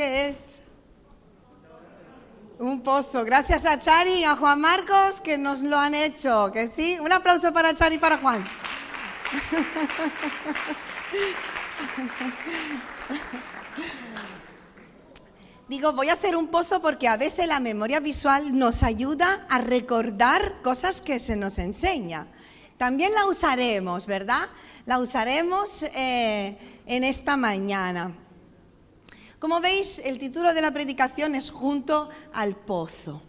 ¿Qué es? Un pozo. Gracias a Chari y a Juan Marcos que nos lo han hecho. ¿Que sí? Un aplauso para Chari y para Juan. Digo, voy a hacer un pozo porque a veces la memoria visual nos ayuda a recordar cosas que se nos enseña. También la usaremos, ¿verdad? La usaremos eh, en esta mañana. Como veis, el título de la predicación es Junto al Pozo.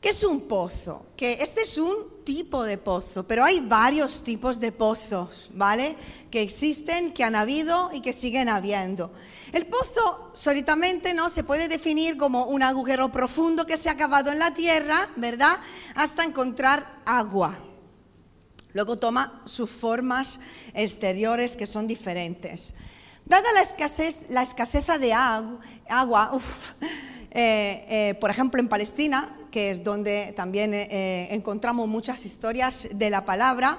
¿Qué es un pozo? Que este es un tipo de pozo, pero hay varios tipos de pozos, ¿vale? Que existen, que han habido y que siguen habiendo. El pozo solitamente no se puede definir como un agujero profundo que se ha acabado en la tierra, ¿verdad? Hasta encontrar agua. Luego toma sus formas exteriores que son diferentes. Dada la escasez, la de agua, eh, eh, por ejemplo en Palestina, que es donde también eh, encontramos muchas historias de la palabra,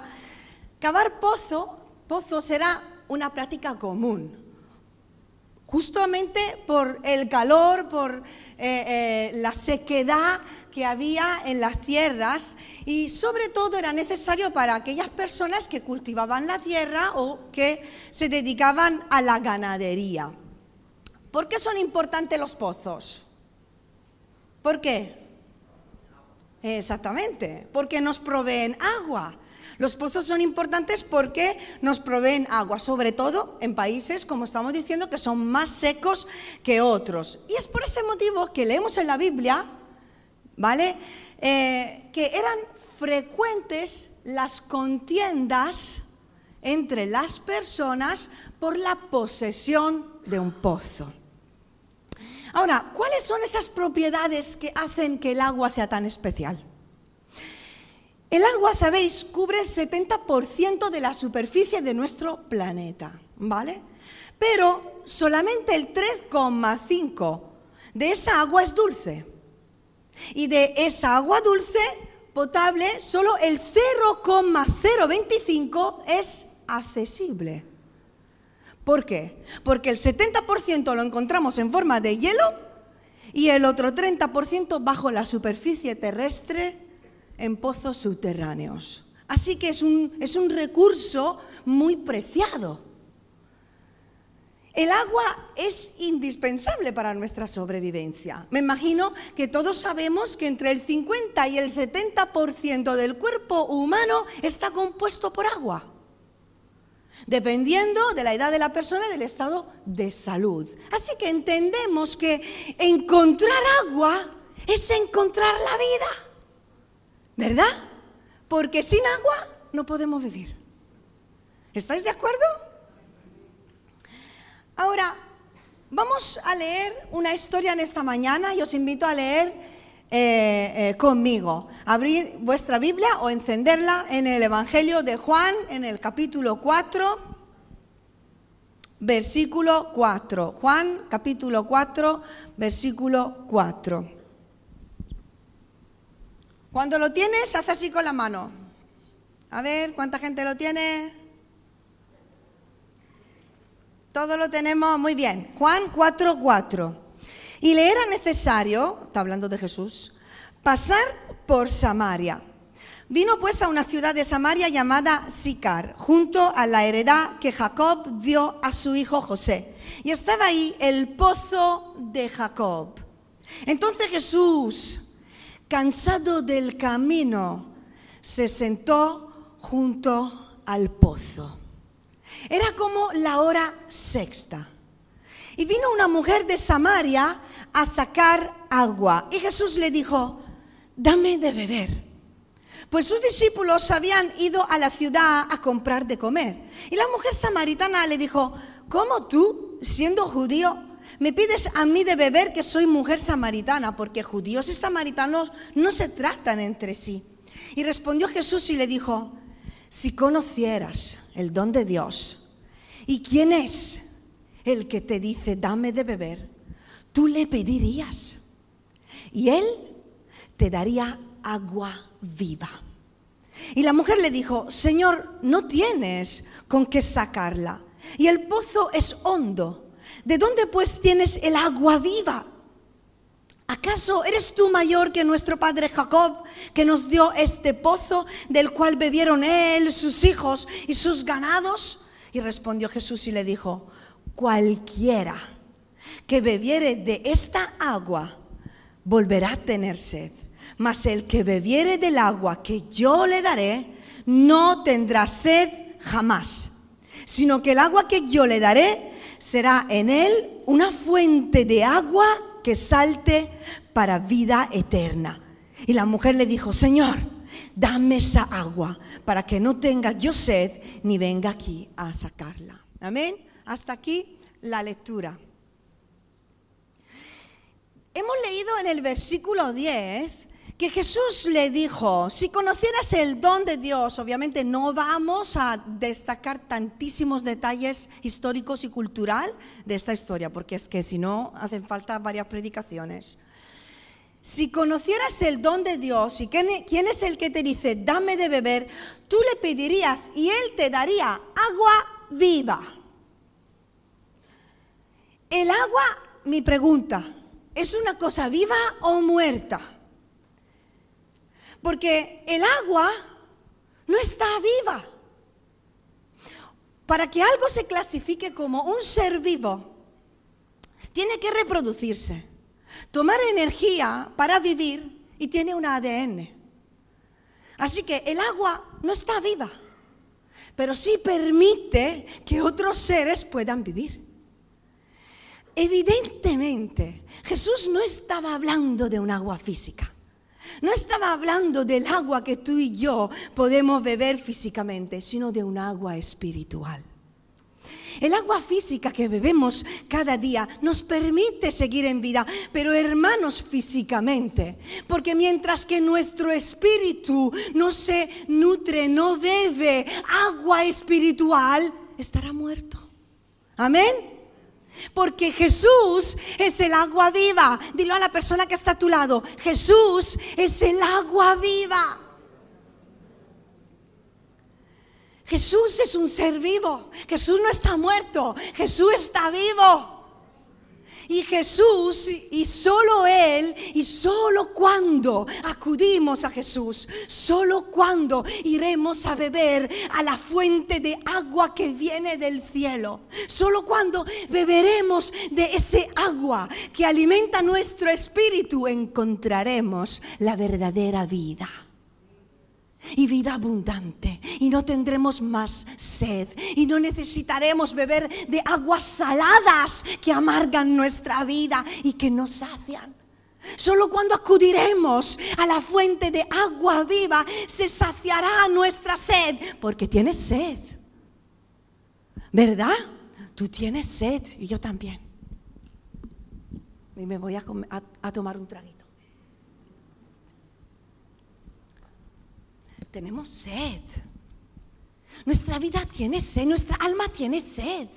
cavar pozo, pozo será una práctica común justamente por el calor, por eh, eh, la sequedad que había en las tierras y sobre todo era necesario para aquellas personas que cultivaban la tierra o que se dedicaban a la ganadería. ¿Por qué son importantes los pozos? ¿Por qué? Exactamente, porque nos proveen agua. Los pozos son importantes porque nos proveen agua, sobre todo en países, como estamos diciendo, que son más secos que otros. Y es por ese motivo que leemos en la Biblia, ¿vale? Eh, que eran frecuentes las contiendas entre las personas por la posesión de un pozo. Ahora, ¿cuáles son esas propiedades que hacen que el agua sea tan especial? El agua, sabéis, cubre el 70% de la superficie de nuestro planeta, ¿vale? Pero solamente el 3,5% de esa agua es dulce. Y de esa agua dulce potable, solo el 0,025 es accesible. ¿Por qué? Porque el 70% lo encontramos en forma de hielo y el otro 30% bajo la superficie terrestre en pozos subterráneos. Así que es un, es un recurso muy preciado. El agua es indispensable para nuestra sobrevivencia. Me imagino que todos sabemos que entre el 50 y el 70% del cuerpo humano está compuesto por agua, dependiendo de la edad de la persona y del estado de salud. Así que entendemos que encontrar agua es encontrar la vida. ¿Verdad? Porque sin agua no podemos vivir. ¿Estáis de acuerdo? Ahora, vamos a leer una historia en esta mañana y os invito a leer eh, eh, conmigo. Abrir vuestra Biblia o encenderla en el Evangelio de Juan, en el capítulo 4, versículo 4. Juan, capítulo 4, versículo 4. Cuando lo tienes, haz así con la mano. A ver, ¿cuánta gente lo tiene? Todo lo tenemos muy bien. Juan 4:4. Y le era necesario, está hablando de Jesús, pasar por Samaria. Vino pues a una ciudad de Samaria llamada Sicar, junto a la heredad que Jacob dio a su hijo José. Y estaba ahí el pozo de Jacob. Entonces Jesús, cansado del camino, se sentó junto al pozo. Era como la hora sexta. Y vino una mujer de Samaria a sacar agua. Y Jesús le dijo, dame de beber. Pues sus discípulos habían ido a la ciudad a comprar de comer. Y la mujer samaritana le dijo, ¿cómo tú, siendo judío, me pides a mí de beber que soy mujer samaritana, porque judíos y samaritanos no se tratan entre sí. Y respondió Jesús y le dijo, si conocieras el don de Dios y quién es el que te dice, dame de beber, tú le pedirías y él te daría agua viva. Y la mujer le dijo, Señor, no tienes con qué sacarla y el pozo es hondo. ¿De dónde pues tienes el agua viva? ¿Acaso eres tú mayor que nuestro padre Jacob, que nos dio este pozo del cual bebieron él, sus hijos y sus ganados? Y respondió Jesús y le dijo, cualquiera que bebiere de esta agua volverá a tener sed, mas el que bebiere del agua que yo le daré no tendrá sed jamás, sino que el agua que yo le daré será en él una fuente de agua que salte para vida eterna. Y la mujer le dijo, Señor, dame esa agua para que no tenga yo sed ni venga aquí a sacarla. Amén. Hasta aquí la lectura. Hemos leído en el versículo 10 que Jesús le dijo, si conocieras el don de Dios, obviamente no vamos a destacar tantísimos detalles históricos y cultural de esta historia, porque es que si no hacen falta varias predicaciones. Si conocieras el don de Dios y quién es el que te dice, dame de beber, tú le pedirías y él te daría agua viva. El agua, mi pregunta, ¿es una cosa viva o muerta? Porque el agua no está viva. Para que algo se clasifique como un ser vivo, tiene que reproducirse, tomar energía para vivir y tiene un ADN. Así que el agua no está viva, pero sí permite que otros seres puedan vivir. Evidentemente, Jesús no estaba hablando de un agua física. No estaba hablando del agua que tú y yo podemos beber físicamente, sino de un agua espiritual. El agua física que bebemos cada día nos permite seguir en vida, pero hermanos físicamente, porque mientras que nuestro espíritu no se nutre, no bebe agua espiritual, estará muerto. Amén. Porque Jesús es el agua viva. Dilo a la persona que está a tu lado. Jesús es el agua viva. Jesús es un ser vivo. Jesús no está muerto. Jesús está vivo. Y Jesús, y solo Él, y solo cuando acudimos a Jesús, solo cuando iremos a beber a la fuente de agua que viene del cielo, solo cuando beberemos de ese agua que alimenta nuestro espíritu, encontraremos la verdadera vida. Y vida abundante y no tendremos más sed y no necesitaremos beber de aguas saladas que amargan nuestra vida y que nos sacian. Solo cuando acudiremos a la fuente de agua viva se saciará nuestra sed, porque tienes sed. ¿Verdad? Tú tienes sed y yo también. Y me voy a, a tomar un traguito. tenemos sed. Nuestra vida tiene sed, nuestra alma tiene sed.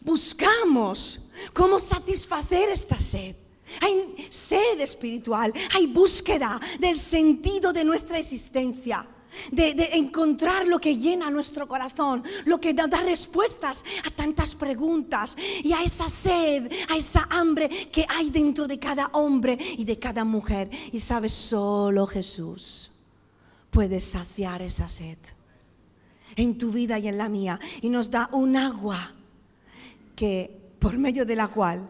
Buscamos cómo satisfacer esta sed. Hay sed espiritual, hay búsqueda del sentido de nuestra existencia. De, encontrar lo que llena nuestro corazón, lo que da, da, respuestas a tantas preguntas y a esa sed, a esa hambre que hay dentro de cada hombre y de cada mujer. Y sabes, solo Jesús puedes saciar esa sed en tu vida y en la mía. Y nos da un agua que por medio de la cual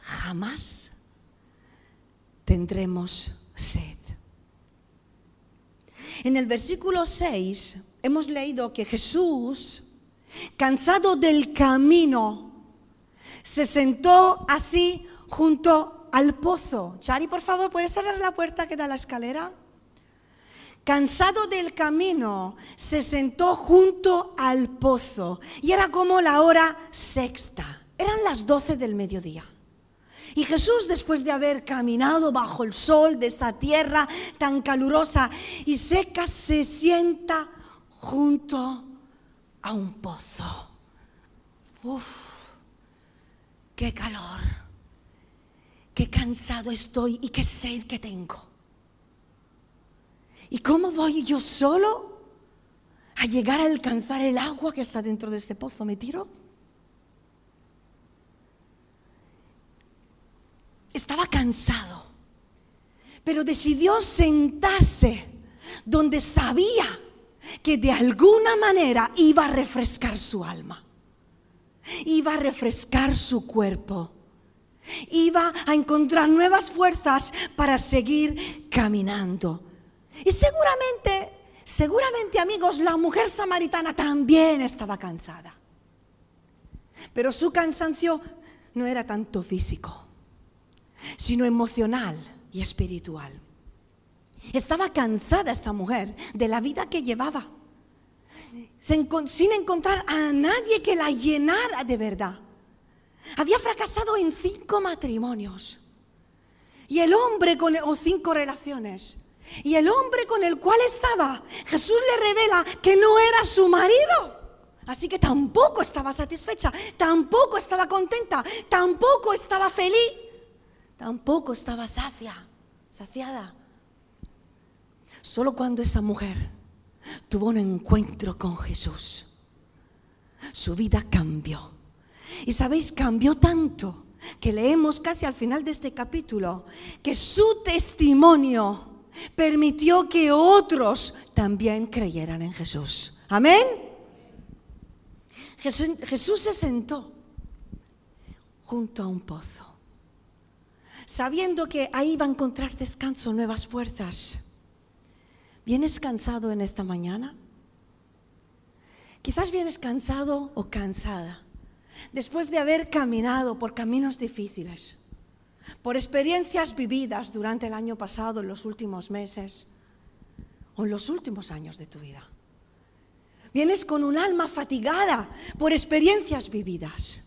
jamás tendremos sed. En el versículo 6 hemos leído que Jesús, cansado del camino, se sentó así junto al pozo. Chari, por favor, ¿puedes cerrar la puerta que da la escalera? Cansado del camino, se sentó junto al pozo y era como la hora sexta, eran las doce del mediodía. Y Jesús, después de haber caminado bajo el sol de esa tierra tan calurosa y seca, se sienta junto a un pozo. Uf, qué calor, qué cansado estoy y qué sed que tengo. ¿Y cómo voy yo solo a llegar a alcanzar el agua que está dentro de este pozo? ¿Me tiro? estaba cansado, pero decidió sentarse donde sabía que de alguna manera iba a refrescar su alma, iba a refrescar su cuerpo, iba a encontrar nuevas fuerzas para seguir caminando. Y seguramente, seguramente amigos, la mujer samaritana también estaba cansada. Pero su cansancio no era tanto físico, sino emocional y espiritual. Estaba cansada esta mujer de la vida que llevaba, sin encontrar a nadie que la llenara de verdad. Había fracasado en cinco matrimonios. Y el hombre con, o cinco relaciones. Y el hombre con el cual estaba, Jesús le revela que no era su marido. Así que tampoco estaba satisfecha, tampoco estaba contenta, tampoco estaba feliz, tampoco estaba sacia, saciada. Solo cuando esa mujer tuvo un encuentro con Jesús, su vida cambió. Y sabéis, cambió tanto que leemos casi al final de este capítulo que su testimonio permitió que otros también creyeran en Jesús. Amén. Jesús, se sentó junto a un pozo, sabiendo que ahí iba a encontrar descanso, nuevas fuerzas. ¿Vienes cansado en esta mañana? Quizás vienes cansado o cansada después de haber caminado por caminos difíciles, por experiencias vividas durante el año pasado, en los últimos meses o en los últimos años de tu vida. Vienes con un alma fatigada por experiencias vividas.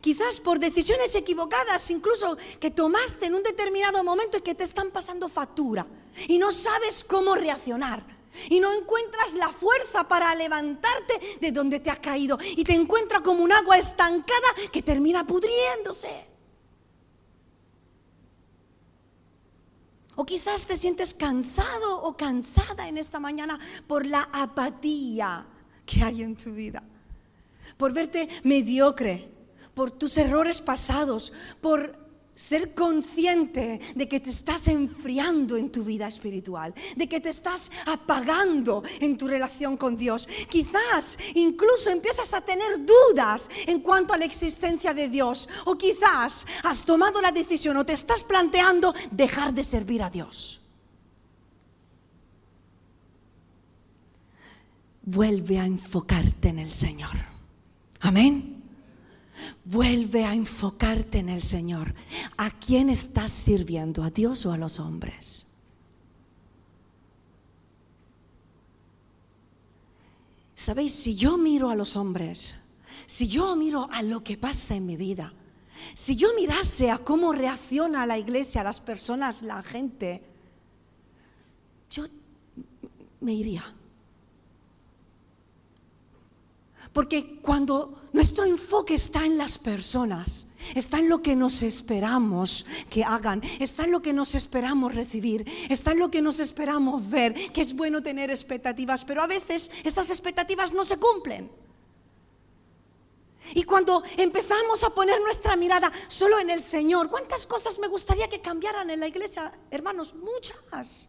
Quizás por decisiones equivocadas, incluso que tomaste en un determinado momento y que te están pasando factura y no sabes cómo reaccionar. Y no encuentras la fuerza para levantarte de donde te has caído. Y te encuentras como un agua estancada que termina pudriéndose. O quizás te sientes cansado o cansada en esta mañana por la apatía que hay en tu vida, por verte mediocre, por tus errores pasados, por ser consciente de que te estás enfriando en tu vida espiritual, de que te estás apagando en tu relación con Dios. Quizás incluso empiezas a tener dudas en cuanto a la existencia de Dios. O quizás has tomado la decisión o te estás planteando dejar de servir a Dios. vuelve a enfocarte en el Señor. Amén. Vuelve a enfocarte en el Señor. ¿A quién estás sirviendo? ¿A Dios o a los hombres? Sabéis, si yo miro a los hombres, si yo miro a lo que pasa en mi vida, si yo mirase a cómo reacciona la iglesia, las personas, la gente, yo me iría. Porque cuando nuestro enfoque está en las personas, está en lo que nos esperamos que hagan, está en lo que nos esperamos recibir, está en lo que nos esperamos ver, que es bueno tener expectativas, pero a veces esas expectativas no se cumplen. Y cuando empezamos a poner nuestra mirada solo en el Señor, ¿cuántas cosas me gustaría que cambiaran en la iglesia, hermanos? Muchas.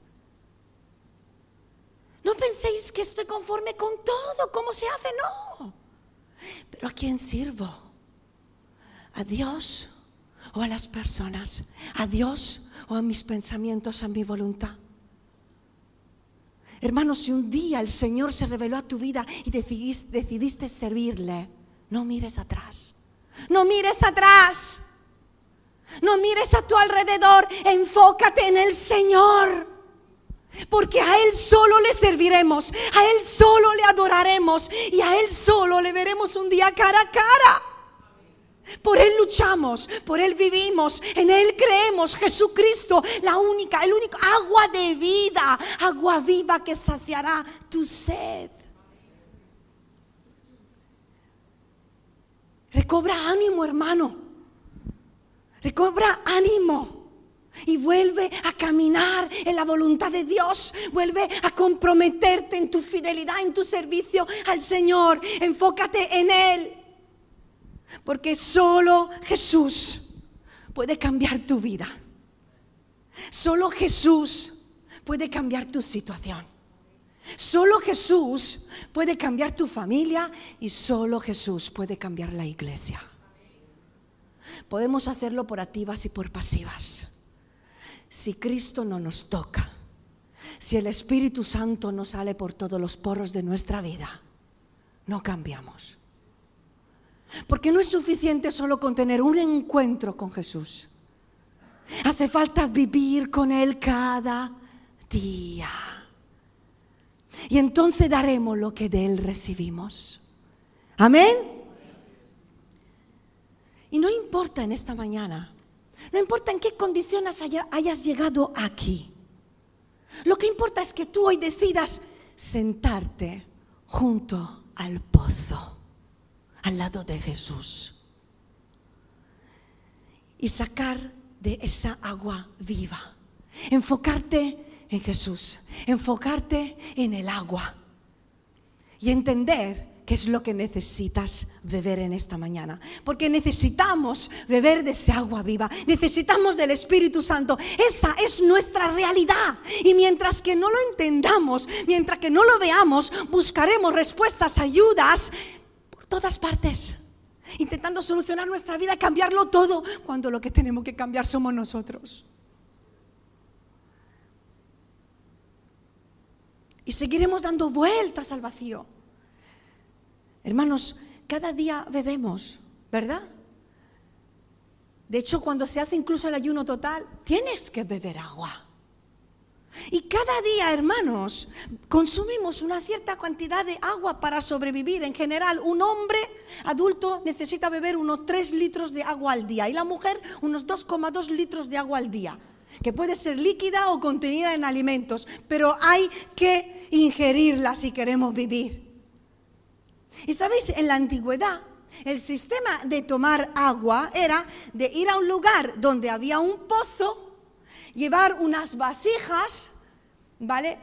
No penséis que estoy conforme con todo, como se hace, no. Pero ¿a quién sirvo? ¿A Dios o a las personas? ¿A Dios o a mis pensamientos, a mi voluntad? Hermanos, si un día el Señor se reveló a tu vida y decidiste, decidiste servirle, no mires atrás. No mires atrás. No mires a tu alrededor. Enfócate en el Señor. Porque a Él solo le serviremos, a Él solo le adoraremos y a Él solo le veremos un día cara a cara. Por Él luchamos, por Él vivimos, en Él creemos, Jesucristo, la única, el único agua de vida, agua viva que saciará tu sed. Recobra ánimo, hermano. Recobra ánimo y vuelve a caminar en la voluntad de Dios. Vuelve a comprometerte en tu fidelidad, en tu servicio al Señor. Enfócate en Él. Porque solo Jesús puede cambiar tu vida. Solo Jesús puede cambiar tu situación. Solo Jesús puede cambiar tu familia y solo Jesús puede cambiar la iglesia. Podemos hacerlo por activas y por pasivas. Si Cristo no nos toca, si el Espíritu Santo no sale por todos los poros de nuestra vida, no cambiamos. Porque no es suficiente solo con tener un encuentro con Jesús. Hace falta vivir con Él cada día. Y entonces daremos lo que de Él recibimos. Amén. Y no importa en esta mañana, no importa en qué condiciones hayas llegado aquí. Lo que importa es que tú hoy decidas sentarte junto al pozo, al lado de Jesús, y sacar de esa agua viva. Enfocarte en Jesús, enfocarte en el agua y entender qué es lo que necesitas beber en esta mañana. Porque necesitamos beber de esa agua viva, necesitamos del Espíritu Santo. Esa es nuestra realidad. Y mientras que no lo entendamos, mientras que no lo veamos, buscaremos respuestas, ayudas por todas partes intentando solucionar nuestra vida, cambiarlo todo, cuando lo que tenemos que cambiar somos nosotros. Y seguiremos dando vueltas al vacío. Hermanos, cada día bebemos, ¿verdad? De hecho, cuando se hace incluso el ayuno total, tienes que beber agua. Y cada día, hermanos, consumimos una cierta cantidad de agua para sobrevivir. En general, un hombre adulto necesita beber unos 3 litros de agua al día y la mujer unos 2,2 litros de agua al día, que puede ser líquida o contenida en alimentos, pero hay que ingerirla si queremos vivir. Y sabéis, en la antigüedad, el sistema de tomar agua era de ir a un lugar donde había un pozo, llevar unas vasijas, ¿vale?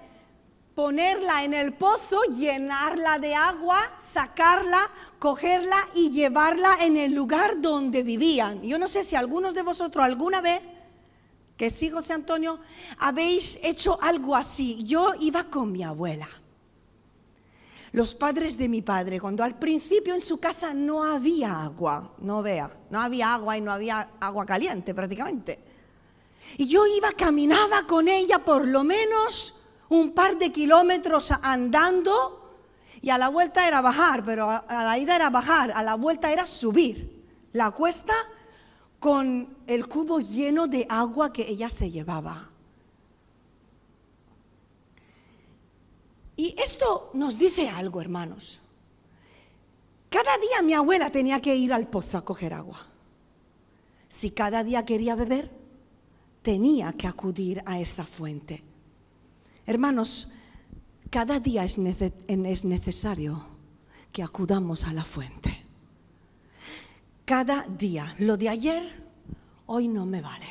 Ponerla en el pozo, llenarla de agua, sacarla, cogerla y llevarla en el lugar donde vivían. Yo no sé si algunos de vosotros alguna vez, que sí, José Antonio, habéis hecho algo así. Yo iba con mi abuela. Los padres de mi padre, cuando al principio en su casa no había agua, no vea, no había agua y no había agua caliente prácticamente. Y yo iba, caminaba con ella por lo menos un par de kilómetros andando y a la vuelta era bajar, pero a la ida era bajar, a la vuelta era subir la cuesta con el cubo lleno de agua que ella se llevaba. Y esto nos dice algo, hermanos. Cada día mi abuela tenía que ir al pozo a coger agua. Si cada día quería beber, tenía que acudir a esa fuente. Hermanos, cada día es, necesario que acudamos a la fuente. Cada día, lo de ayer, hoy no me vale.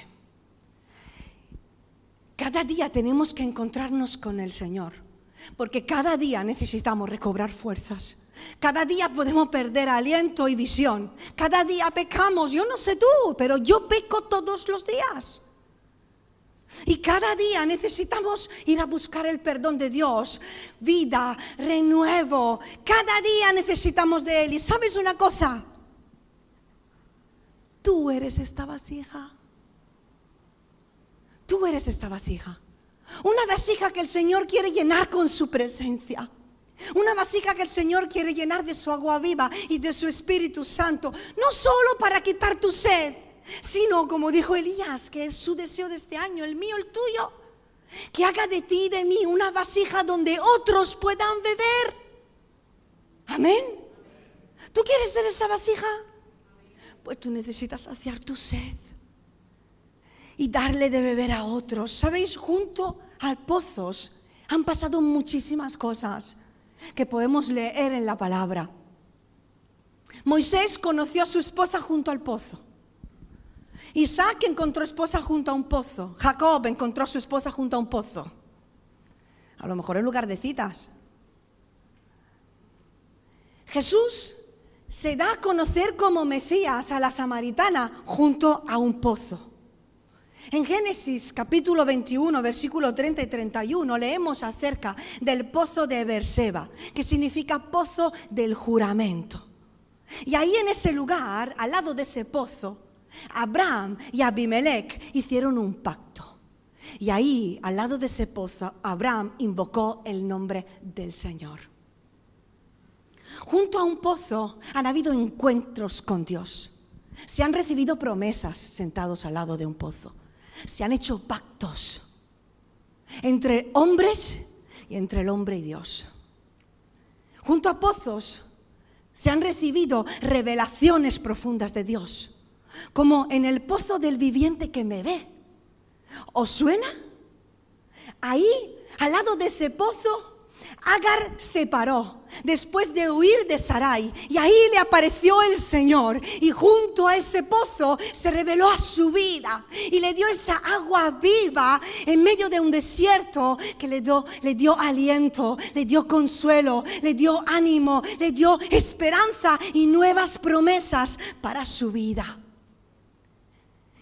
Cada día tenemos que encontrarnos con el Señor, porque cada día necesitamos recobrar fuerzas. Cada día podemos perder aliento y visión. Cada día pecamos. Yo no sé tú, pero yo peco todos los días. Y cada día necesitamos ir a buscar el perdón de Dios, vida, renuevo. Cada día necesitamos de Él. Y sabes una cosa, tú eres esta vasija. Tú eres esta vasija. Una vasija que el Señor quiere llenar con su presencia. Una vasija que el Señor quiere llenar de su agua viva y de su Espíritu Santo. No solo para quitar tu sed sino como dijo Elías, que es su deseo de este año, el mío, el tuyo, que haga de ti y de mí una vasija donde otros puedan beber. Amén. ¿Tú quieres ser esa vasija? Pues tú necesitas saciar tu sed y darle de beber a otros. ¿Sabéis? Junto al pozos han pasado muchísimas cosas que podemos leer en la palabra. Moisés conoció a su esposa junto al pozo. Isaac encontró esposa junto a un pozo. Jacob encontró a su esposa junto a un pozo. A lo mejor en lugar de citas. Jesús se da a conocer como Mesías a la samaritana junto a un pozo. En Génesis capítulo 21, versículo 30 y 31 leemos acerca del pozo de Berseba, que significa pozo del juramento. Y ahí en ese lugar, al lado de ese pozo, Abraham y Abimelech hicieron un pacto. Y ahí, al lado de ese pozo, Abraham invocó el nombre del Señor. Junto a un pozo han habido encuentros con Dios. Se han recibido promesas sentados al lado de un pozo se han hecho pactos entre hombres y entre el hombre y Dios. Junto a pozos se han recibido revelaciones profundas de Dios, como en el pozo del viviente que me ve. ¿Os suena? Ahí, al lado de ese pozo, Agar se paró después de huir de Sarai y ahí le apareció el Señor y junto a ese pozo se reveló a su vida y le dio esa agua viva en medio de un desierto que le dio, aliento, le dio consuelo, le dio ánimo, le dio esperanza y nuevas promesas para su vida.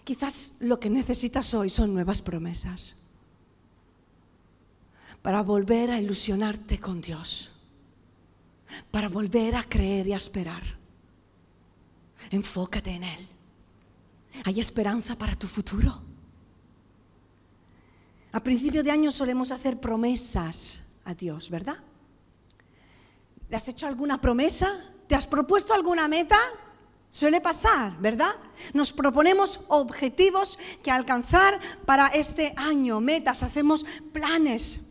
Quizás lo que necesitas hoy son nuevas promesas para volver a ilusionarte con Dios, para volver a creer y a esperar. Enfócate en Él. Hay esperanza para tu futuro. A principio de año solemos hacer promesas a Dios, ¿verdad? ¿Le has hecho alguna promesa? ¿Te has propuesto alguna meta? Suele pasar, ¿verdad? Nos proponemos objetivos que alcanzar para este año, metas, hacemos planes.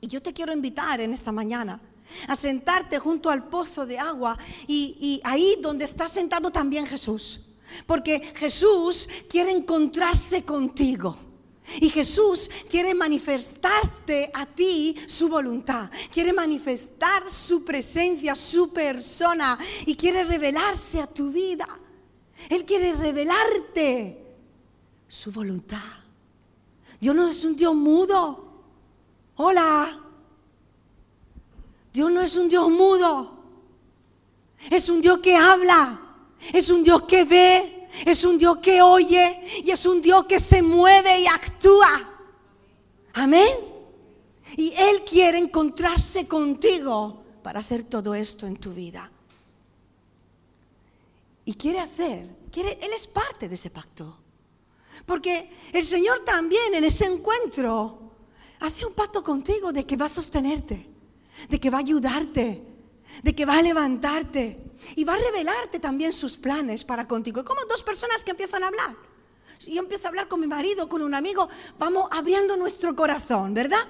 Y yo te quiero invitar en esta mañana a sentarte junto al pozo de agua y, ahí donde está sentado también Jesús. Porque Jesús quiere encontrarse contigo. Y Jesús quiere manifestarte a ti su voluntad, quiere manifestar su presencia, su persona y quiere revelarse a tu vida. Él quiere revelarte su voluntad. Dios no es un Dios mudo. Hola. Dios no es un Dios mudo. Es un Dios que habla. Es un Dios que ve. Es un Dios que oye. Y es un Dios que se mueve y actúa. Amén. Y Él quiere encontrarse contigo para hacer todo esto en tu vida. Y quiere hacer, quiere, Él es parte de ese pacto. Porque el Señor también en ese encuentro hace un pacto contigo de que va a sostenerte, de que va a ayudarte, de que va a levantarte y va a revelarte también sus planes para contigo. Como dos personas que empiezan a hablar. Yo empiezo a hablar con mi marido, con un amigo, vamos abriendo nuestro corazón, ¿verdad?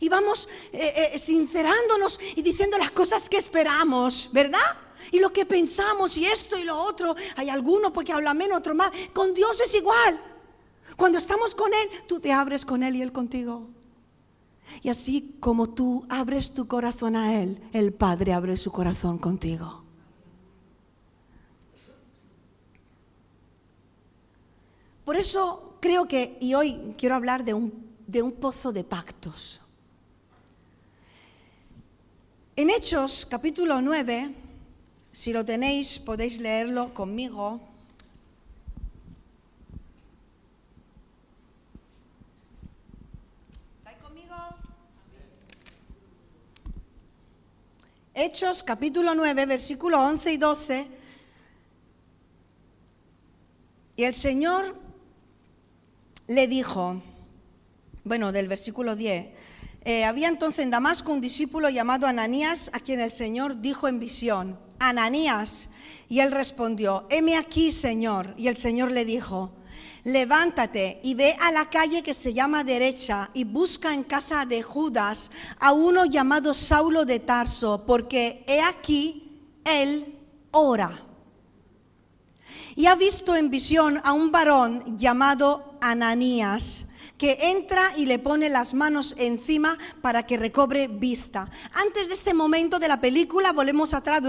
Y vamos eh, eh, sincerándonos y diciendo las cosas que esperamos, ¿verdad? Y lo que pensamos y esto y lo otro. Hay alguno porque habla menos, otro más. Con Dios es igual. Cuando estamos con Él, tú te abres con Él y Él contigo. Y así como tú abres tu corazón a Él, el Padre abre su corazón contigo. Por eso creo que, y hoy quiero hablar de un, de un pozo de pactos. En Hechos capítulo 9, si lo tenéis podéis leerlo conmigo. Hechos capítulo 9, versículo 11 y 12. Y el Señor le dijo, bueno, del versículo 10, eh, había entonces en Damasco un discípulo llamado Ananías, a quien el Señor dijo en visión, Ananías. Y él respondió, heme aquí, Señor. Y el Señor le dijo, levántate y ve a la calle que se llama derecha y busca en casa de Judas a uno llamado Saulo de Tarso, porque he aquí, él ora. Y ha visto en visión a un varón llamado Ananías que entra y le pone las manos encima para que recobre vista. Antes de ese momento de la película, volvemos atrás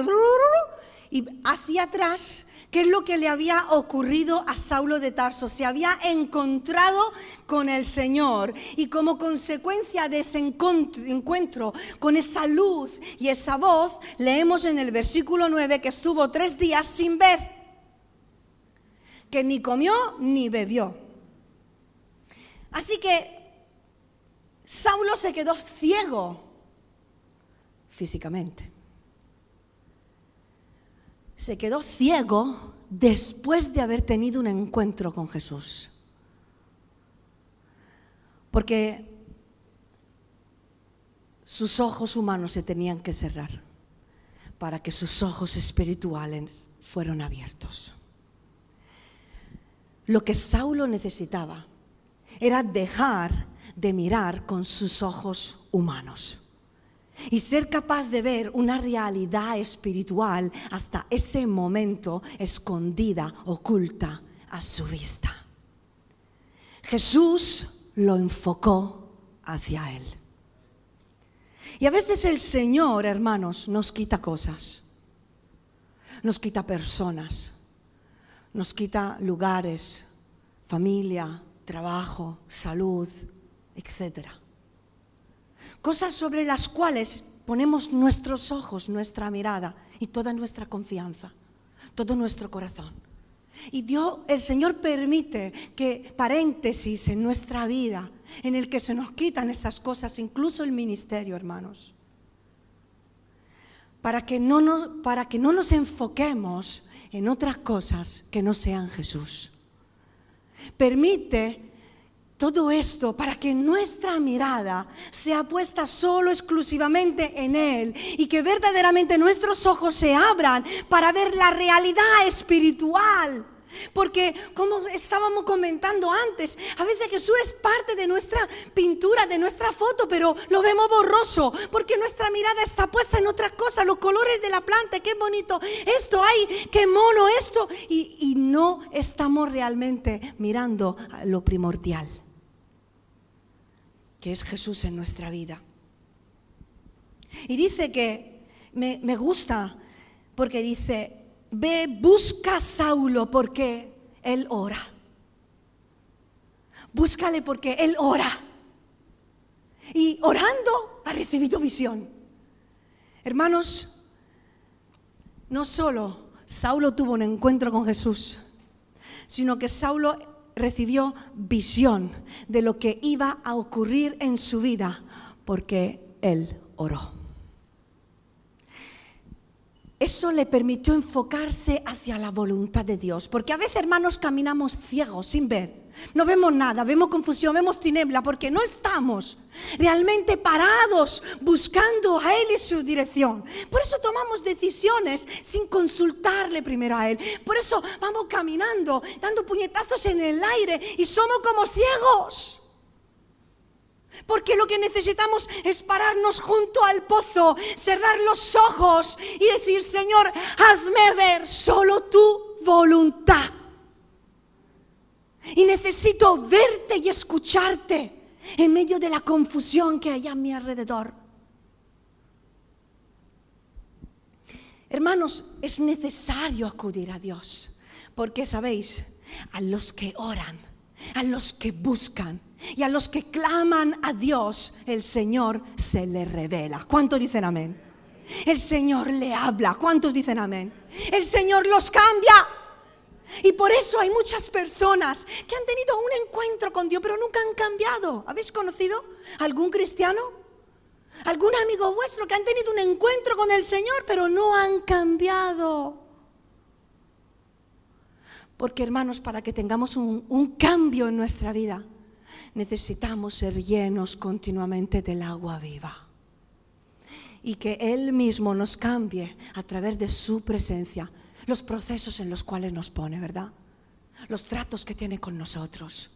y hacia atrás ¿Qué es lo que le había ocurrido a Saulo de Tarso? Se había encontrado con el Señor y como consecuencia de ese encuentro con esa luz y esa voz, leemos en el versículo 9 que estuvo tres días sin ver, que ni comió ni bebió. Así que Saulo se quedó ciego físicamente se quedó ciego después de haber tenido un encuentro con Jesús. Porque sus ojos humanos se tenían que cerrar para que sus ojos espirituales fueran abiertos. Lo que Saulo necesitaba era dejar de mirar con sus ojos humanos y ser capaz de ver una realidad espiritual hasta ese momento escondida, oculta a su vista. Jesús lo enfocó hacia él. Y a veces el Señor, hermanos, nos quita cosas, nos quita personas, nos quita lugares, familia, trabajo, salud, etcétera cosas sobre las cuales ponemos nuestros ojos, nuestra mirada y toda nuestra confianza, todo nuestro corazón. Y Dios, el Señor permite que paréntesis en nuestra vida, en el que se nos quitan esas cosas, incluso el ministerio, hermanos, para que no nos, para que no nos enfoquemos en otras cosas que no sean Jesús. Permite todo esto para que nuestra mirada sea puesta solo exclusivamente en Él y que verdaderamente nuestros ojos se abran para ver la realidad espiritual. Porque como estábamos comentando antes, a veces Jesús es parte de nuestra pintura, de nuestra foto, pero lo vemos borroso, porque nuestra mirada está puesta en otra cosa, los colores de la planta, qué bonito, esto hay, qué mono esto, y no estamos realmente mirando lo primordial que es Jesús en nuestra vida. Y dice que me, gusta porque dice, ve, busca a Saulo porque él ora. Búscale porque él ora. Y orando ha recibido visión. Hermanos, no solo Saulo tuvo un encuentro con Jesús, sino que Saulo recibió visión de lo que iba a ocurrir en su vida porque él oró. Eso le permitió enfocarse hacia la voluntad de Dios, porque a veces hermanos caminamos ciegos sin ver no vemos nada, vemos confusión, vemos tiniebla, porque no estamos realmente parados buscando a Él y su dirección. Por eso tomamos decisiones sin consultarle primero a Él. Por eso vamos caminando, dando puñetazos en el aire y somos como ciegos. Porque lo que necesitamos es pararnos junto al pozo, cerrar los ojos y decir, Señor, hazme ver solo tu voluntad. Y necesito verte y escucharte en medio de la confusión que hay a mi alrededor. Hermanos, es necesario acudir a Dios, porque sabéis, a los que oran, a los que buscan y a los que claman a Dios, el Señor se le revela. ¿Cuántos dicen amén? El Señor le habla. ¿Cuántos dicen amén? El Señor los cambia. Y por eso hay muchas personas que han tenido un encuentro con Dios, pero nunca han cambiado. ¿Habéis conocido algún cristiano? ¿Algún amigo vuestro que han tenido un encuentro con el Señor, pero no han cambiado? Porque hermanos, para que tengamos un, un cambio en nuestra vida, necesitamos ser llenos continuamente del agua viva y que Él mismo nos cambie a través de su presencia los procesos en los cuales nos pone, ¿verdad? Los tratos que tiene con nosotros,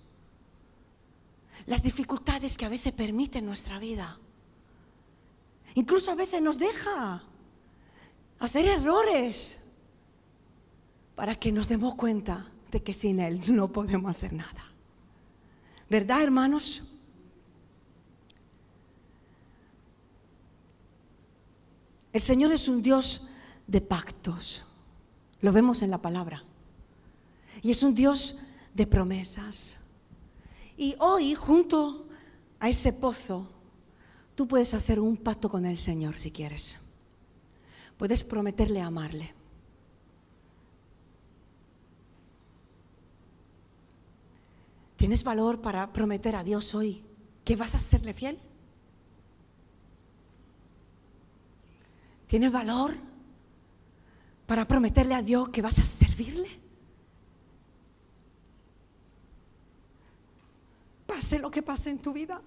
las dificultades que a veces permite nuestra vida. Incluso a veces nos deja hacer errores para que nos demos cuenta de que sin Él no podemos hacer nada. ¿Verdad, hermanos? El Señor es un Dios de pactos. Lo vemos en la palabra. Y es un Dios de promesas. Y hoy, junto a ese pozo, tú puedes hacer un pacto con el Señor si quieres. Puedes prometerle amarle. ¿Tienes valor para prometer a Dios hoy que vas a serle fiel? ¿Tienes valor para prometerle a Dios que vas a servirle? Pase lo que pase en tu vida.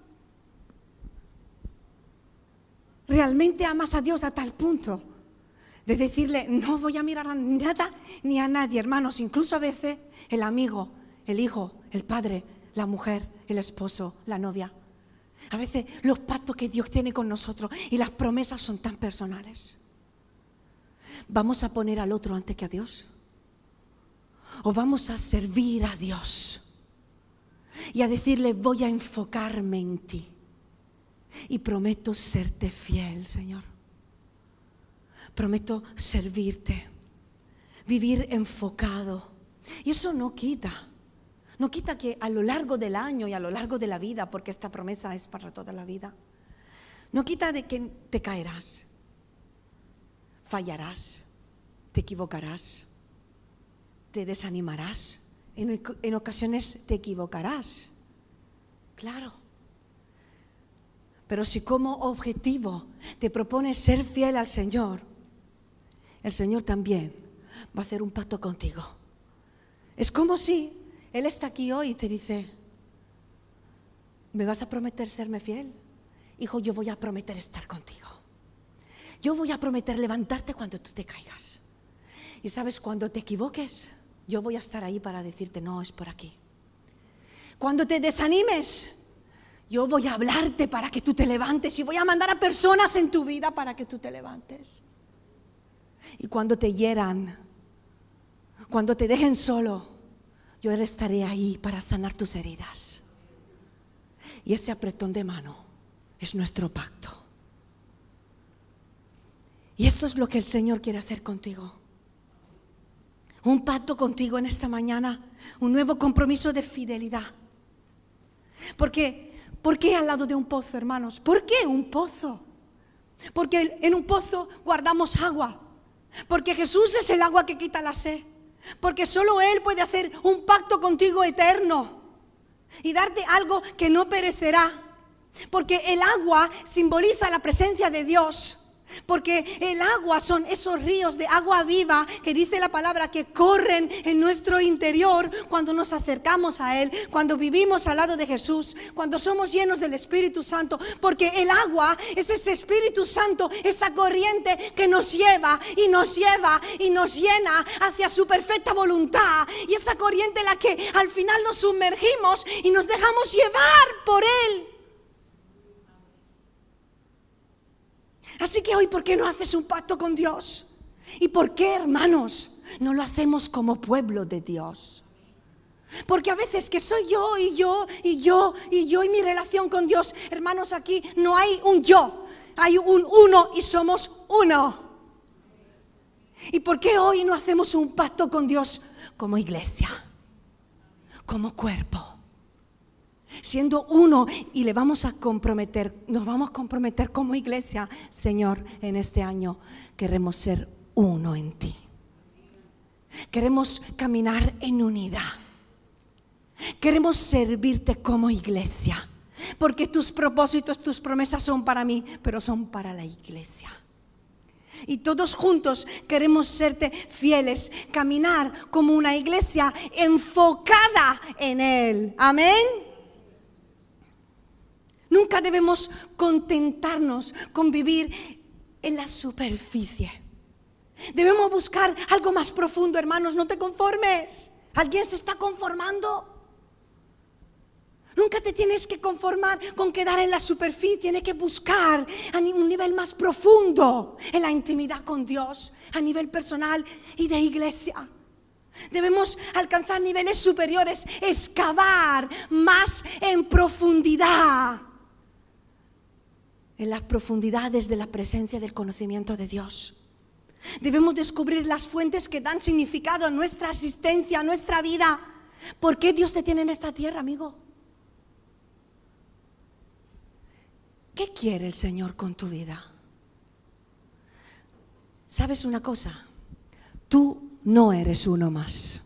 ¿Realmente amas a Dios a tal punto de decirle, no voy a mirar a nada ni a nadie, hermanos? Incluso a veces el amigo, el hijo, el padre, la mujer, el esposo, la novia. A veces los pactos que Dios tiene con nosotros y las promesas son tan personales. ¿Vamos a poner al otro antes que a Dios? ¿O vamos a servir a Dios? Y a decirle, voy a enfocarme en ti. Y prometo serte fiel, Señor. Prometo servirte, vivir enfocado. Y eso no quita no quita que a lo largo del año y a lo largo de la vida, porque esta promesa es para toda la vida, no quita de que te caerás, fallarás, te equivocarás, te desanimarás, en, ocasiones te equivocarás, claro. Pero si como objetivo te propones ser fiel al Señor, el Señor también va a hacer un pacto contigo. Es como si él está aquí hoy y te dice, ¿me vas a prometer serme fiel? Hijo, yo voy a prometer estar contigo. Yo voy a prometer levantarte cuando tú te caigas. Y sabes, cuando te equivoques, yo voy a estar ahí para decirte, no, es por aquí. Cuando te desanimes, yo voy a hablarte para que tú te levantes y voy a mandar a personas en tu vida para que tú te levantes. Y cuando te hieran, cuando te dejen solo, yo estaré ahí para sanar tus heridas. Y ese apretón de mano es nuestro pacto. Y esto es lo que el Señor quiere hacer contigo. Un pacto contigo en esta mañana, un nuevo compromiso de fidelidad. Porque, ¿por qué al lado de un pozo, hermanos? ¿Por qué un pozo? Porque en un pozo guardamos agua. Porque Jesús es el agua que quita la sed. Porque solo Él puede hacer un pacto contigo eterno y darte algo que no perecerá. Porque el agua simboliza la presencia de Dios. Porque el agua son esos ríos de agua viva que dice la palabra que corren en nuestro interior cuando nos acercamos a Él, cuando vivimos al lado de Jesús, cuando somos llenos del Espíritu Santo. Porque el agua es ese Espíritu Santo, esa corriente que nos lleva y nos lleva y nos llena hacia su perfecta voluntad. Y esa corriente en la que al final nos sumergimos y nos dejamos llevar por Él. Así que hoy, ¿por qué no haces un pacto con Dios? ¿Y por qué, hermanos, no lo hacemos como pueblo de Dios? Porque a veces que soy yo y yo y yo y yo y mi relación con Dios, hermanos, aquí no hay un yo, hay un uno y somos uno. ¿Y por qué hoy no hacemos un pacto con Dios como iglesia, como cuerpo? Siendo uno y le vamos a comprometer, nos vamos a comprometer como iglesia, Señor, en este año queremos ser uno en ti. Queremos caminar en unidad. Queremos servirte como iglesia. Porque tus propósitos, tus promesas son para mí, pero son para la iglesia. Y todos juntos queremos serte fieles, caminar como una iglesia enfocada en Él. Amén. Nunca debemos contentarnos con vivir en la superficie. Debemos buscar algo más profundo, hermanos, no te conformes. ¿Alguien se está conformando? Nunca te tienes que conformar con quedar en la superficie, tienes que buscar un nivel más profundo en la intimidad con Dios, a nivel personal y de iglesia. Debemos alcanzar niveles superiores, excavar más en profundidad en las profundidades de la presencia del conocimiento de Dios. Debemos descubrir las fuentes que dan significado a nuestra existencia, a nuestra vida. ¿Por qué Dios te tiene en esta tierra, amigo? ¿Qué quiere el Señor con tu vida? ¿Sabes una cosa? Tú no eres uno más.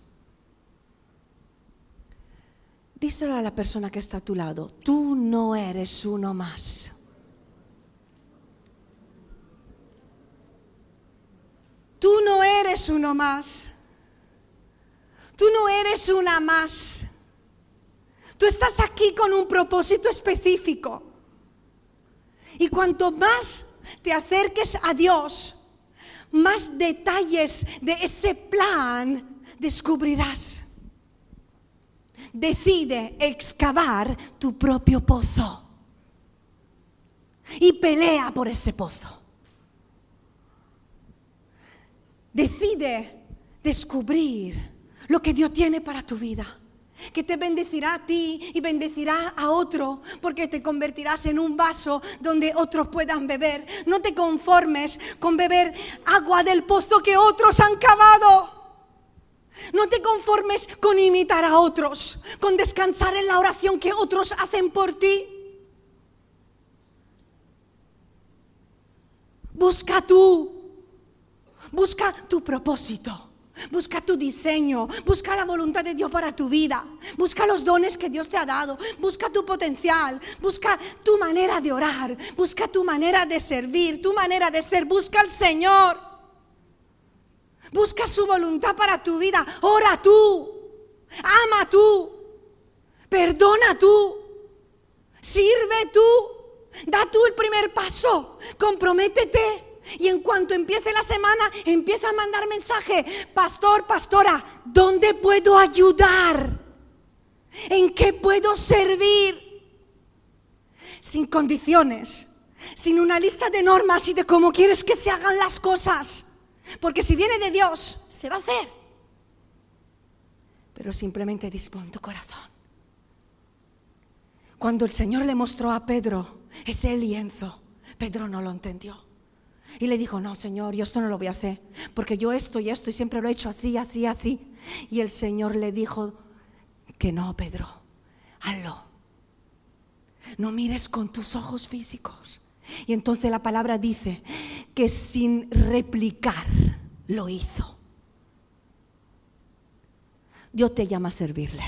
Díselo a la persona que está a tu lado, tú no eres uno más. Tú no eres uno más. Tú no eres una más. Tú estás aquí con un propósito específico. Y cuanto más te acerques a Dios, más detalles de ese plan descubrirás. Decide excavar tu propio pozo y pelea por ese pozo. Decide descubrir lo que Dios tiene para tu vida que te bendecirá a ti y bendecirá a otro, porque te convertirás en un vaso donde otros puedan beber. No te conformes con beber agua del pozo que otros han cavado. No te conformes con imitar a otros, con descansar en la oración que otros hacen por ti. Busca tú, busca tu propósito. Busca tu diseño, busca la voluntad de Dios para tu vida, busca los dones que Dios te ha dado, busca tu potencial, busca tu manera de orar, busca tu manera de servir, tu manera de ser, busca al Señor. Busca su voluntad para tu vida, ora tú, ama tú, perdona tú, sirve tú, da tú el primer paso, comprométete. Y en cuanto empiece la semana, empieza a mandar mensaje, pastor, pastora, ¿dónde puedo ayudar? ¿En qué puedo servir? Sin condiciones, sin una lista de normas y de cómo quieres que se hagan las cosas. Porque si viene de Dios, se va a hacer. Pero simplemente dispón tu corazón. Cuando el Señor le mostró a Pedro ese lienzo, Pedro no lo entendió. Y le dijo, no, Señor, yo esto no lo voy a hacer, porque yo esto y esto y siempre lo he hecho así, así, así. Y el Señor le dijo que no, Pedro, hazlo. No mires con tus ojos físicos. Y entonces la palabra dice que sin replicar lo hizo. Dios te llama a servirle.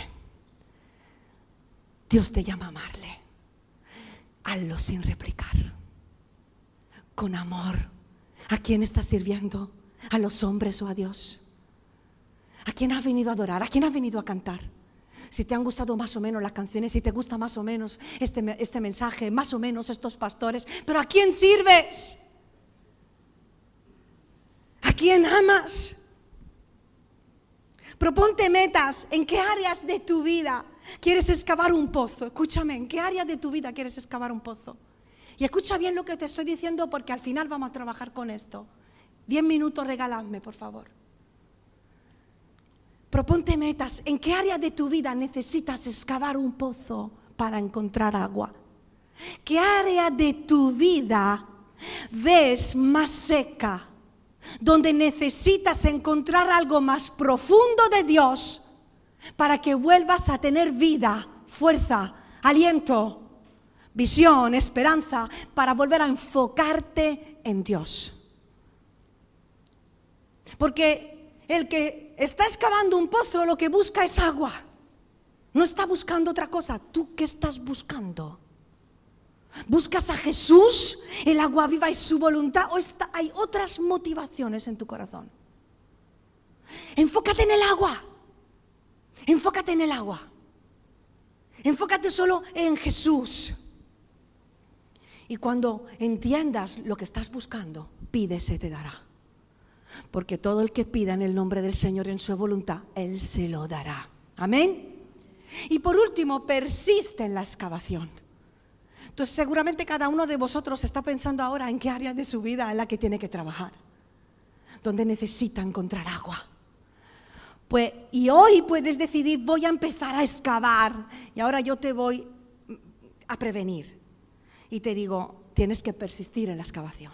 Dios te llama a amarle. Hazlo sin replicar con amor. ¿A quién estás sirviendo? ¿A los hombres o a Dios? ¿A quién has venido a adorar? ¿A quién has venido a cantar? Si te han gustado más o menos las canciones, si te gusta más o menos este, este mensaje, más o menos estos pastores, pero ¿a quién sirves? ¿A quién amas? Proponte metas. ¿En qué áreas de tu vida quieres excavar un pozo? Escúchame, ¿en qué área de tu vida quieres excavar un pozo? Y escucha bien lo que te estoy diciendo porque al final vamos a trabajar con esto. Diez minutos regaladme, por favor. Proponte metas. ¿En qué área de tu vida necesitas excavar un pozo para encontrar agua? ¿Qué área de tu vida ves más seca? Donde necesitas encontrar algo más profundo de Dios para que vuelvas a tener vida, fuerza, aliento, visión, esperanza, para volver a enfocarte en Dios. Porque el que está excavando un pozo lo que busca es agua. No está buscando otra cosa. ¿Tú qué estás buscando? ¿Buscas a Jesús, el agua viva y su voluntad? ¿O hay otras motivaciones en tu corazón? Enfócate en el agua. Enfócate en el agua. Enfócate solo en Jesús. Y cuando entiendas lo que estás buscando, pide, se te dará. Porque todo el que pida en el nombre del Señor en su voluntad, Él se lo dará. Amén. Y por último, persiste en la excavación. Entonces seguramente cada uno de vosotros está pensando ahora en qué área de su vida es la que tiene que trabajar, donde necesita encontrar agua. Pues, y hoy puedes decidir, voy a empezar a excavar y ahora yo te voy a prevenir y te digo, tienes que persistir en la excavación.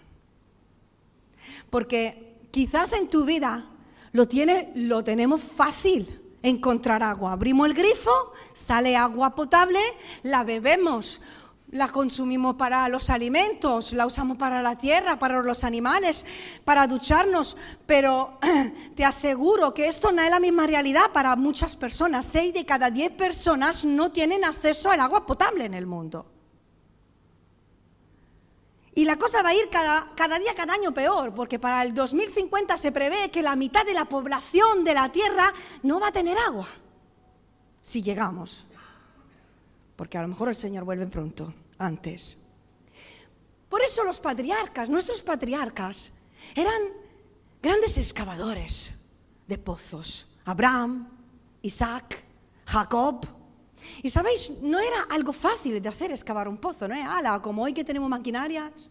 Porque Quizás en tu vida lo, tiene, lo tenemos fácil encontrar agua. Abrimos el grifo, sale agua potable, la bebemos la consumimos para los alimentos, la usamos para la tierra, para los animales, para ducharnos, pero te aseguro que esto no es la misma realidad para muchas personas. Seis de cada diez personas no tienen acceso al agua potable en el mundo. Y la cosa va a ir cada, cada, día, cada año peor, porque para el 2050 se prevé que la mitad de la población de la Tierra no va a tener agua, si llegamos. Porque a lo mejor el Señor vuelve pronto antes. Por eso los patriarcas, nuestros patriarcas, eran grandes excavadores de pozos. Abraham, Isaac, Jacob. Y sabéis, no era algo fácil de hacer excavar un pozo, no ala, como hoy que tenemos maquinarias.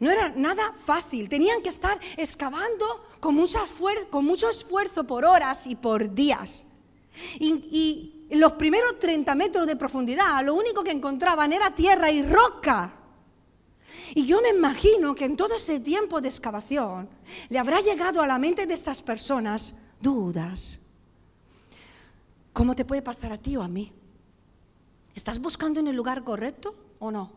No era nada fácil, tenían que estar excavando con, con mucho esfuerzo por horas y por días. y los primeros 30 metros de profundidad, lo único que encontraban era tierra y roca. Y yo me imagino que en todo ese tiempo de excavación le habrá llegado a la mente de estas personas dudas. ¿Cómo te puede pasar a ti o a mí? ¿Estás buscando en el lugar correcto o no?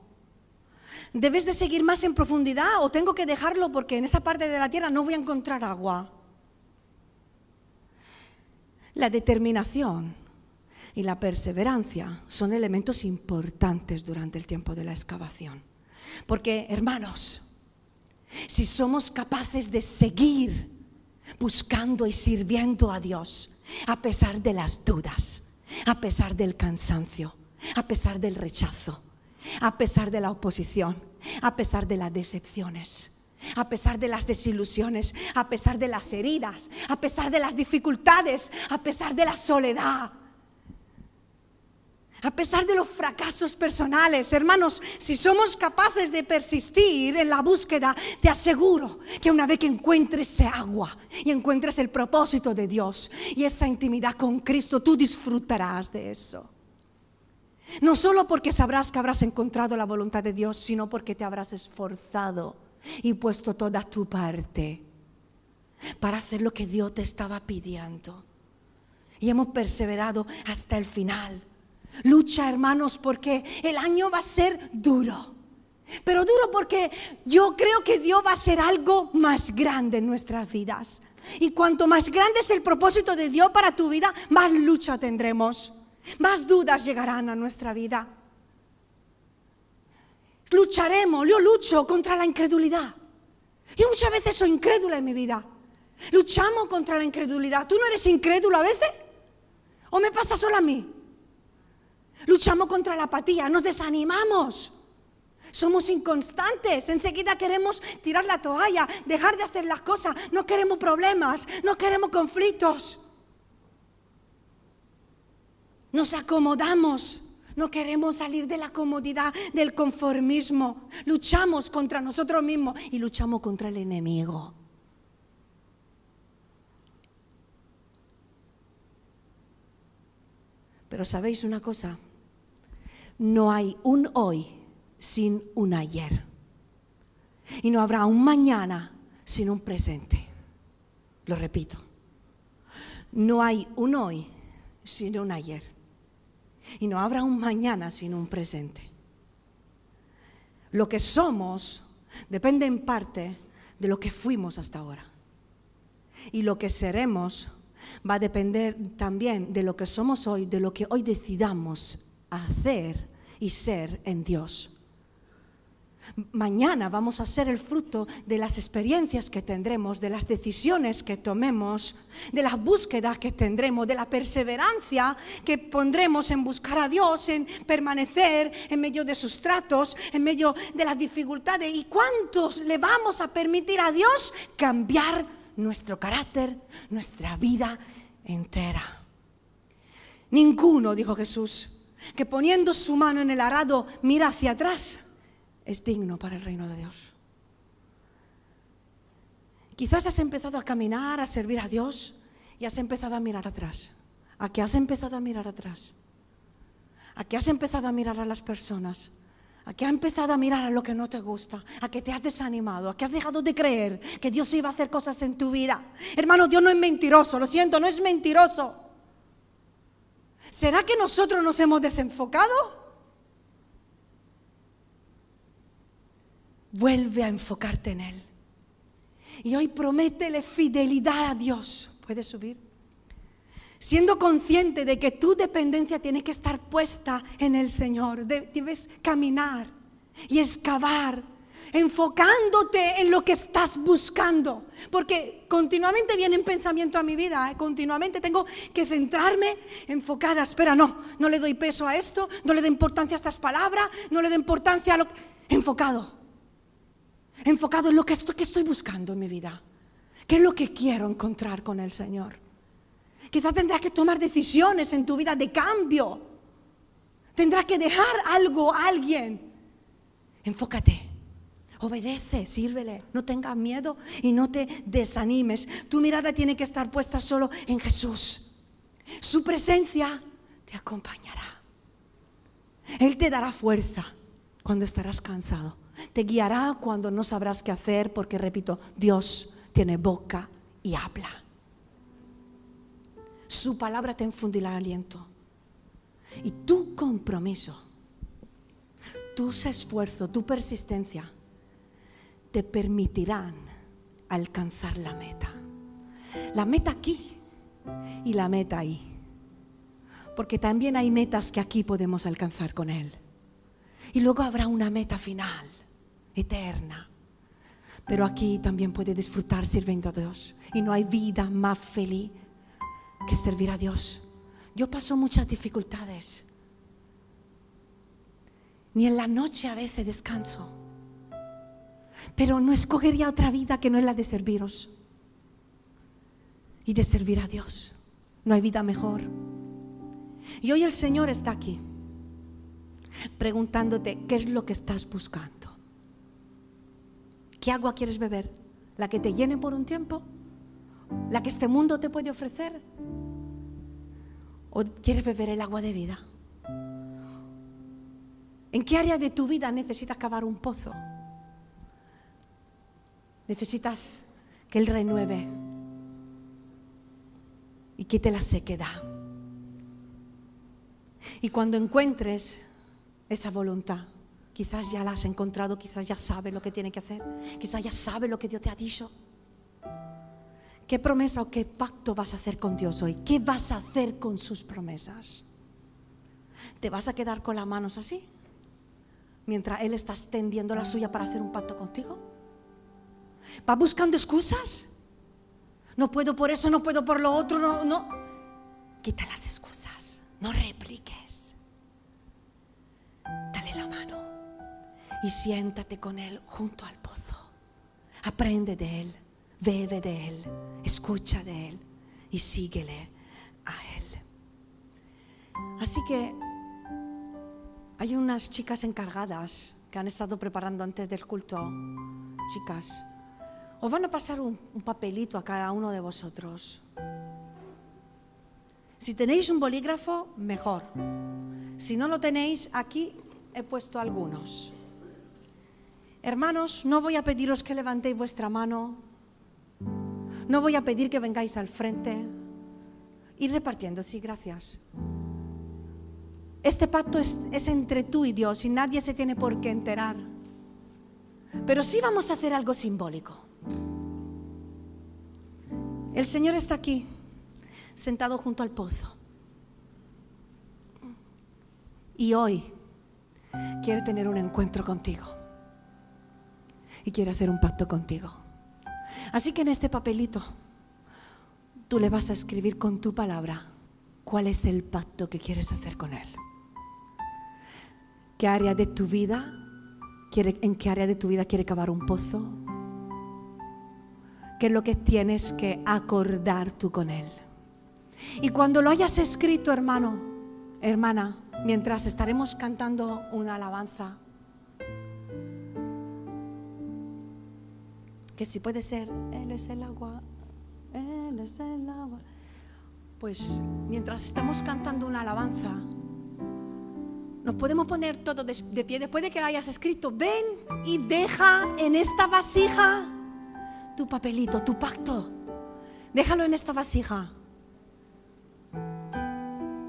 ¿Debes de seguir más en profundidad o tengo que dejarlo porque en esa parte de la tierra no voy a encontrar agua? La determinación y la perseverancia son elementos importantes durante el tiempo de la excavación. Porque, hermanos, si somos capaces de seguir buscando y sirviendo a Dios, a pesar de las dudas, a pesar del cansancio, a pesar del rechazo, a pesar de la oposición, a pesar de las decepciones, a pesar de las desilusiones, a pesar de las heridas, a pesar de las dificultades, a pesar de la soledad, a pesar de los fracasos personales, hermanos, si somos capaces de persistir en la búsqueda, te aseguro que una vez que encuentres ese agua y encuentres el propósito de Dios y esa intimidad con Cristo, tú disfrutarás de eso. No solo porque sabrás que habrás encontrado la voluntad de Dios, sino porque te habrás esforzado y puesto toda tu parte para hacer lo que Dios te estaba pidiendo. Y hemos perseverado hasta el final. Lucha, hermanos, porque el año va a ser duro. Pero duro porque yo creo que Dios va a hacer algo más grande en nuestras vidas. Y cuanto más grande es el propósito de Dios para tu vida, más lucha tendremos. Más dudas llegarán a nuestra vida. Lucharemos, yo lucho contra la incredulidad. Yo muchas veces soy incrédula en mi vida. Luchamos contra la incredulidad. ¿Tú no eres incrédulo a veces? ¿O me pasa solo a mí? Luchamos contra la apatía, nos desanimamos. Somos inconstantes, enseguida queremos tirar la toalla, dejar de hacer las cosas, no queremos problemas, no queremos conflictos. Nos acomodamos, no queremos salir de la comodidad, del conformismo. Luchamos contra nosotros mismos y luchamos contra el enemigo. Pero sabéis una cosa, no hay un hoy sin un ayer. Y no habrá un mañana sin un presente. Lo repito. No hay un hoy sin un ayer. Y no habrá un mañana sin un presente. Lo que somos depende en parte de lo que fuimos hasta ahora. Y lo que seremos va a depender también de lo que somos hoy, de lo que hoy decidamos hacer y ser en Dios. Mañana vamos a ser el fruto de las experiencias que tendremos, de las decisiones que tomemos, de las búsquedas que tendremos, de la perseverancia que pondremos en buscar a Dios, en permanecer en medio de sus tratos, en medio de las dificultades. ¿Y cuántos le vamos a permitir a Dios cambiar nuestro carácter, nuestra vida entera? Ninguno, dijo Jesús, que poniendo su mano en el arado mira hacia atrás, es digno para el reino de Dios. Quizás has empezado a caminar, a servir a Dios y has empezado a mirar atrás. ¿A qué has empezado a mirar atrás? ¿A qué has empezado a mirar a las personas? a que has empezado a mirar a lo que no te gusta, a que te has desanimado, a que has dejado de creer que Dios iba a hacer cosas en tu vida. Hermano, Dios no es mentiroso, lo siento, no es mentiroso. ¿Será que nosotros nos hemos desenfocado? Vuelve a enfocarte en Él. Y hoy prométele fidelidad a Dios. ¿Puedes subir? Siendo consciente de que tu dependencia tiene que estar puesta en el Señor. Debes caminar y excavar, enfocándote en lo que estás buscando. Porque continuamente vienen pensamientos a mi vida, ¿eh? continuamente tengo que centrarme enfocada. Espera, no, no le doy peso a esto, no le doy importancia a estas palabras, no le doy importancia a lo que... Enfocado enfocado en lo que estoy, que estoy buscando en mi vida. ¿Qué es lo que quiero encontrar con el Señor? Quizás tendrás que tomar decisiones en tu vida de cambio. Tendrás que dejar algo a alguien. Enfócate. Obedece, sírvele, no tengas miedo y no te desanimes. Tu mirada tiene que estar puesta solo en Jesús. Su presencia te acompañará. Él te dará fuerza cuando estarás cansado. Te guiará cuando no sabrás qué hacer, porque repito, Dios tiene boca y habla. Su palabra te infundirá aliento. Y tu compromiso, tus esfuerzos, tu persistencia, te permitirán alcanzar la meta. La meta aquí y la meta ahí. Porque también hay metas que aquí podemos alcanzar con Él. Y luego habrá una meta final eterna. Pero aquí también puede disfrutar sirviendo a Dios. Y no hay vida más feliz que servir a Dios. Yo paso muchas dificultades. Ni en la noche a veces descanso. Pero no escogería otra vida que no es la de serviros. Y de servir a Dios. No hay vida mejor. Y hoy el Señor está aquí preguntándote qué es lo que estás buscando. ¿Qué agua quieres beber? ¿La que te llene por un tiempo? ¿La que este mundo te puede ofrecer? ¿O quieres beber el agua de vida? ¿En qué área de tu vida necesitas cavar un pozo? Necesitas que Él renueve y quite la sequedad. Y cuando encuentres esa voluntad, Quizás ya la has encontrado, quizás ya sabe lo que tiene que hacer, quizás ya sabe lo que Dios te ha dicho. ¿Qué promesa o qué pacto vas a hacer con Dios hoy? ¿Qué vas a hacer con sus promesas? ¿Te vas a quedar con las manos así? Mientras Él está extendiendo la suya para hacer un pacto contigo. ¿Va buscando excusas? No puedo por eso, no puedo por lo otro, no, no. Quita las excusas, no repliques. Dale la mano y siéntate con Él junto al pozo. Aprende de Él, bebe de Él, escucha de Él y síguele a Él. Así que hay unas chicas encargadas que han estado preparando antes del culto. Chicas, os van a pasar un, papelito a cada uno de vosotros. Si tenéis un bolígrafo, mejor. Si no lo tenéis, aquí he puesto algunos. Hermanos, no voy a pediros que levantéis vuestra mano, no voy a pedir que vengáis al frente. Ir repartiendo, sí, gracias. Este pacto es, es, entre tú y Dios y nadie se tiene por qué enterar. Pero sí vamos a hacer algo simbólico. El Señor está aquí, sentado junto al pozo. Y hoy quiere tener un encuentro contigo y quiere hacer un pacto contigo. Así que en este papelito tú le vas a escribir con tu palabra cuál es el pacto que quieres hacer con Él. ¿Qué área de tu vida quiere, en qué área de tu vida quiere cavar un pozo? ¿Qué es lo que tienes que acordar tú con Él? Y cuando lo hayas escrito, hermano, hermana, mientras estaremos cantando una alabanza, que si puede ser, Él es el agua, Él es el agua. Pues mientras estamos cantando una alabanza, Nos podemos poner todos de, de pie después de que lo hayas escrito. Ven y deja en esta vasija tu papelito, tu pacto. Déjalo en esta vasija.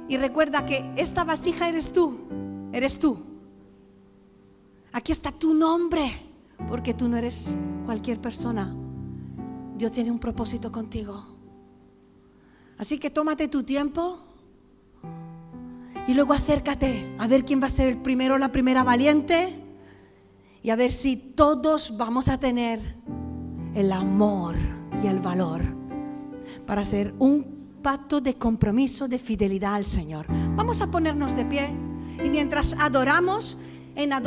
Y recuerda que esta vasija eres tú, eres tú. Aquí está tu nombre, porque tú no eres cualquier persona. Dios tiene un propósito contigo. Así que tómate tu tiempo y luego acércate a ver quién va a ser el primero la primera valiente y a ver si todos vamos a tener el amor y el valor para hacer un pacto de compromiso, de fidelidad al Señor. Vamos a ponernos de pie y mientras adoramos en adoración,